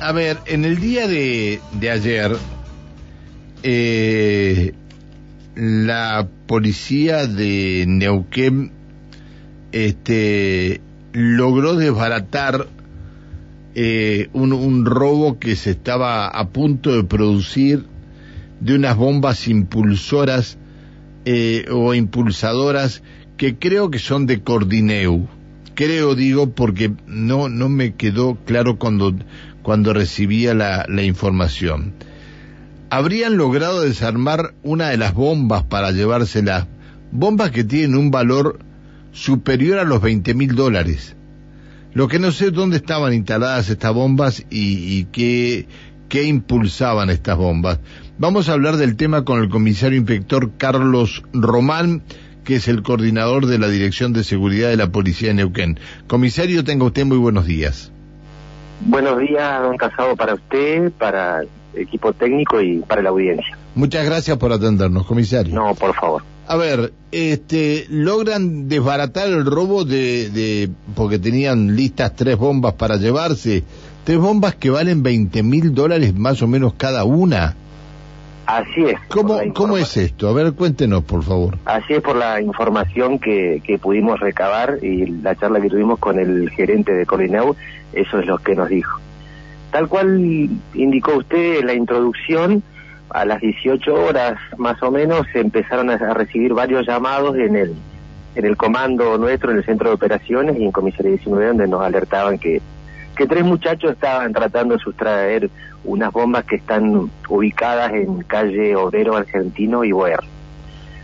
a ver, en el día de, de ayer, eh, la policía de Neuquén este, logró desbaratar eh, un, un robo que se estaba a punto de producir de unas bombas impulsoras eh, o impulsadoras que creo que son de Cordineu. Creo, digo, porque no, no me quedó claro cuando, cuando recibía la, información. Habrían logrado desarmar una de las bombas para llevárselas, bombas que tienen un valor superior a los 20 mil dólares. Lo que no sé dónde estaban instaladas estas bombas y, y qué, qué impulsaban estas bombas. Vamos a hablar del tema con el comisario inspector Carlos Román, que es el coordinador de la Dirección de Seguridad de la Policía de Neuquén. Comisario, tenga usted muy buenos días. Buenos días, don Casado, para usted, para el equipo técnico y para la audiencia. Muchas gracias por atendernos, comisario. No, por favor. A ver, este, logran desbaratar el robo de, de, porque tenían listas tres bombas para llevarse, tres bombas que valen 20 mil dólares más o menos cada una. Así es. ¿Cómo, ¿Cómo es esto? A ver, cuéntenos, por favor. Así es por la información que, que pudimos recabar y la charla que tuvimos con el gerente de Corineu, eso es lo que nos dijo. Tal cual indicó usted en la introducción, a las 18 horas más o menos se empezaron a, a recibir varios llamados en el en el comando nuestro, en el centro de operaciones y en comisaría 19 donde nos alertaban que que tres muchachos estaban tratando de sustraer unas bombas que están ubicadas en calle Obrero Argentino y Boer.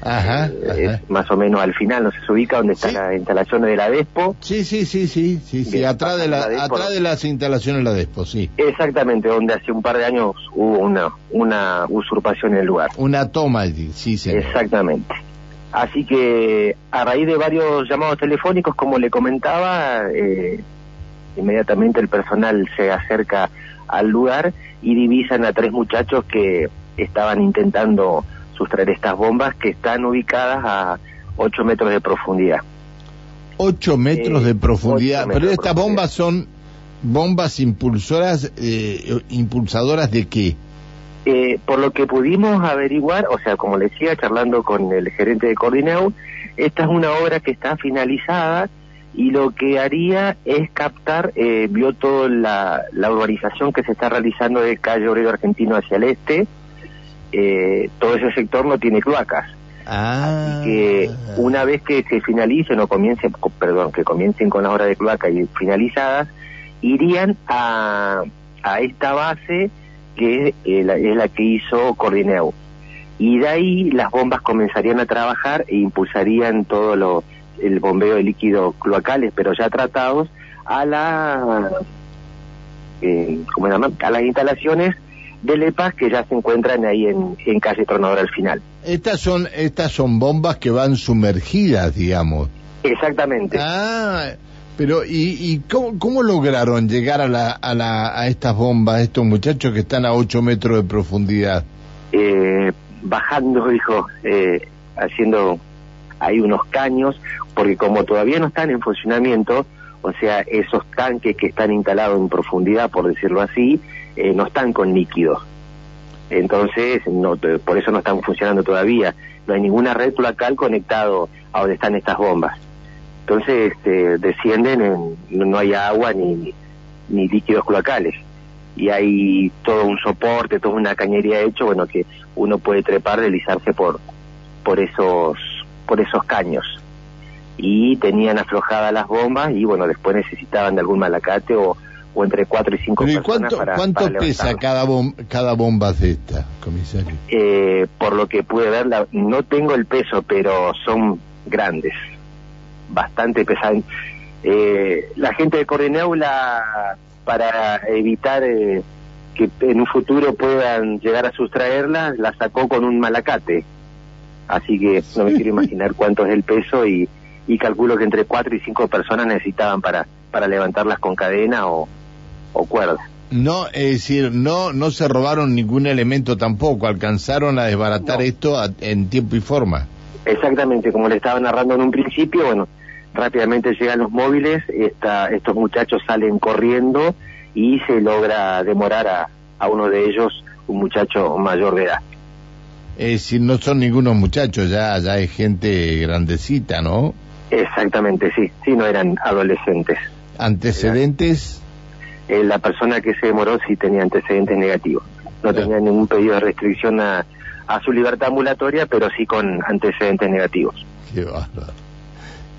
Ajá, Eh, ajá. es más o menos al final, no se ubica donde está Sí. la instalación de la Despo. Sí, sí, sí, sí, sí, sí, atrás de, la, la Despo. atrás de las instalaciones de la Despo, sí. Exactamente, donde hace un par de años hubo una, una usurpación en el lugar. Una toma allí, sí, señor. Exactamente. Así que a raíz de varios llamados telefónicos, como le comentaba, eh, inmediatamente el personal se acerca al lugar y divisan a tres muchachos que estaban intentando sustraer estas bombas que están ubicadas a 8 metros de profundidad. Ocho metros Eh, de profundidad, pero metros estas profundidad. bombas son bombas impulsoras, eh, impulsadoras de qué? Eh, por lo que pudimos averiguar, o sea, como le decía, charlando con el gerente de Cordineu, esta es una obra que está finalizada y lo que haría es captar, eh, vio toda la, la urbanización que se está realizando de calle Obrero Argentino hacia el este, eh, todo ese sector no tiene cloacas. Ah, Así que una vez que se finalicen o comiencen, co- perdón, que comiencen con la obra de cloaca y finalizadas, irían a, a esta base que es, eh, la, es la que hizo Cordineu. Y de ahí las bombas comenzarían a trabajar e impulsarían todo lo, el bombeo de líquidos cloacales, pero ya tratados, a la eh, ¿cómo se llama? a las instalaciones de LEPAS que ya se encuentran ahí en, en calle Tronador al final. Estas son, estas son bombas que van sumergidas, digamos. Exactamente. Ah, pero ¿y, y cómo, cómo lograron llegar a, la, a, la, a estas bombas, estos muchachos que están a 8 metros de profundidad? eh, bajando, dijo, eh, haciendo ahí unos caños, porque como todavía no están en funcionamiento, o sea, esos tanques que están instalados en profundidad, por decirlo así, eh, no están con líquidos. Entonces, no, por eso no están funcionando todavía. No hay ninguna red cloacal conectado a donde están estas bombas. Entonces, este, descienden, en, no no hay agua ni, ni líquidos cloacales y hay todo un soporte, toda una cañería hecho, bueno, que uno puede trepar, deslizarse por, por esos, por esos caños. Y tenían aflojadas las bombas y bueno, después necesitaban de algún malacate o, o entre cuatro y cinco Pero ¿y personas cuánto, para, cuánto para pesa cada, bom- cada bomba de esta, comisario? Eh, por lo que pude ver, la- no tengo el peso, pero son grandes, bastante pesadas. Eh, la gente de Cordeneu, la, para evitar eh, que en un futuro puedan llegar a sustraerla, la sacó con un malacate. Así que no me quiero imaginar cuánto es el peso y, y calculo que entre cuatro y cinco personas necesitaban para, para levantarlas con cadena o, o cuerda. No, es decir, no, no se robaron ningún elemento tampoco, alcanzaron a desbaratar No. esto a- en tiempo y forma. Exactamente, como le estaba narrando en un principio, bueno, rápidamente llegan los móviles, esta, estos muchachos salen corriendo y se logra demorar a, a uno de ellos, un muchacho mayor de edad. Es decir, no son ningunos muchachos, ya, ya hay gente grandecita, ¿no? Exactamente, sí, sí, no eran adolescentes. ¿Antecedentes? Eh, la persona que se demoró sí tenía antecedentes negativos. No Claro. tenía ningún pedido de restricción a, a su libertad ambulatoria, pero sí con antecedentes negativos. Qué bárbaro.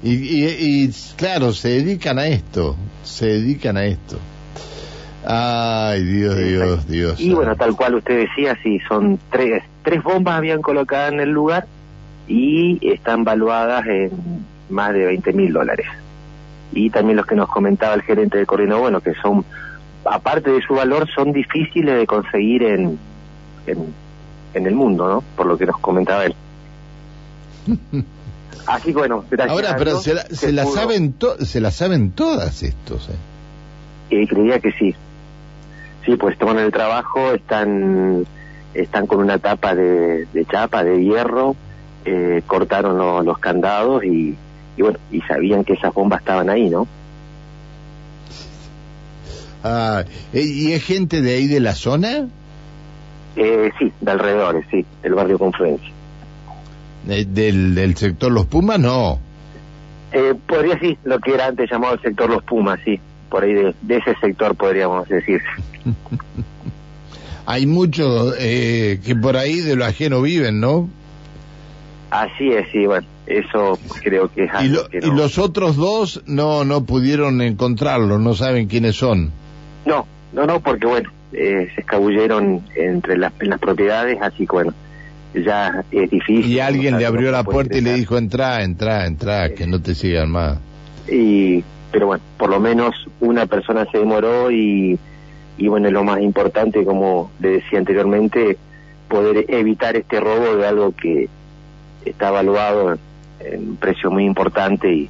Y, y, y, claro, se dedican a esto, se dedican a esto. Ay, Dios, Dios, Dios. Y bueno, tal cual usted decía, sí, son tres, tres bombas habían colocado en el lugar y están valuadas en más de 20 mil dólares. Y también los que nos comentaba el gerente de Corrino, bueno, que son, aparte de su valor, son difíciles de conseguir en, en, en el mundo, ¿no? Por lo que nos comentaba él. Así que bueno, Ahora, pero se la, se la saben to- se la saben todas estos, ¿eh? Eh, creía que sí. Sí, pues toman el trabajo, están están con una tapa de, de chapa, de hierro, eh, cortaron lo- los candados y, y bueno, y sabían que esas bombas estaban ahí, ¿no? Ah, ¿y es gente de ahí de la zona? Eh, sí, de alrededores, sí, el barrio Confluencia. Eh, del, del sector Los Pumas, no. Eh, podría sí, lo que era antes llamado el sector Los Pumas, sí, por ahí de, de ese sector podríamos decir. Hay muchos eh, que por ahí de lo ajeno viven, ¿no? Así es, sí, bueno, eso creo que es Y, algo lo- que y los otros dos no no pudieron encontrarlo, no saben quiénes son. No, no, no, porque bueno, eh, se escabulleron entre las, en las propiedades, así que bueno, ya es difícil. Y alguien no le abrió la puerta y le dijo, entra, entra, entra, que no te sigan más. Y, pero bueno, por lo menos una persona se demoró y, y bueno, lo más importante, como le decía anteriormente, poder evitar este robo de algo que está evaluado en un precio muy importante y,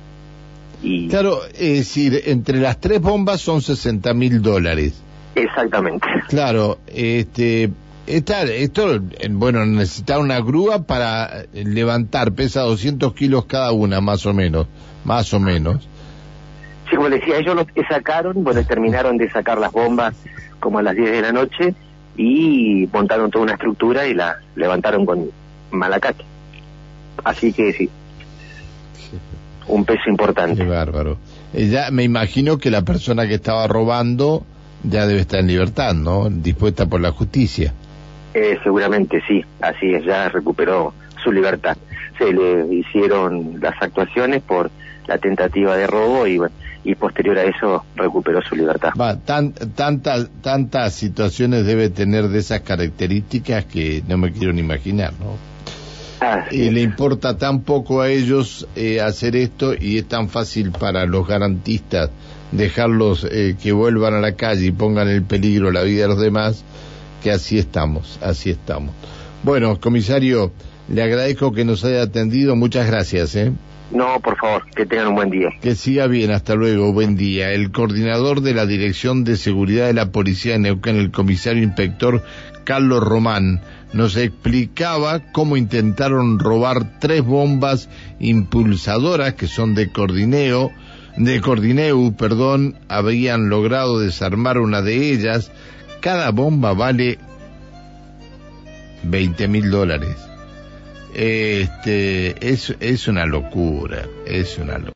y Claro, es decir, entre las tres bombas son 60 mil dólares. exactamente. Claro, este, esta, esto, bueno, necesita una grúa para levantar, pesa 200 kilos cada una, más o menos, más o menos. Sí, como decía, ellos lo sacaron, bueno, terminaron de sacar las bombas como a las 10 de la noche y montaron toda una estructura y la levantaron con malacate. Así que sí, un peso Qué importante. bárbaro. Eh, ya me imagino que la persona que estaba robando ya debe estar en libertad, ¿no? Dispuesta por la justicia. Eh, seguramente sí, así es, ya recuperó su libertad. Se le hicieron las actuaciones por la tentativa de robo y, bueno, y posterior a eso recuperó su libertad. Va, tan, tantas, tantas situaciones debe tener de esas características que no me quiero ni imaginar, ¿no? Así Y le importa tan poco a ellos eh, hacer esto y es tan fácil para los garantistas dejarlos eh, que vuelvan a la calle y pongan en peligro la vida de los demás, que así estamos, así estamos. Bueno, comisario, le agradezco que nos haya atendido, muchas gracias, ¿eh? No, por favor, que tengan un buen día. Que siga bien, hasta luego, buen día. El coordinador de la Dirección de Seguridad de la Policía de Neuquén, el comisario inspector Carlos Román, nos explicaba cómo intentaron robar tres bombas impulsadoras que son de Cordineo, de Cordineu, perdón, habían logrado desarmar una de ellas. Cada bomba vale 20 mil dólares. Este, es, es una locura, es una locura.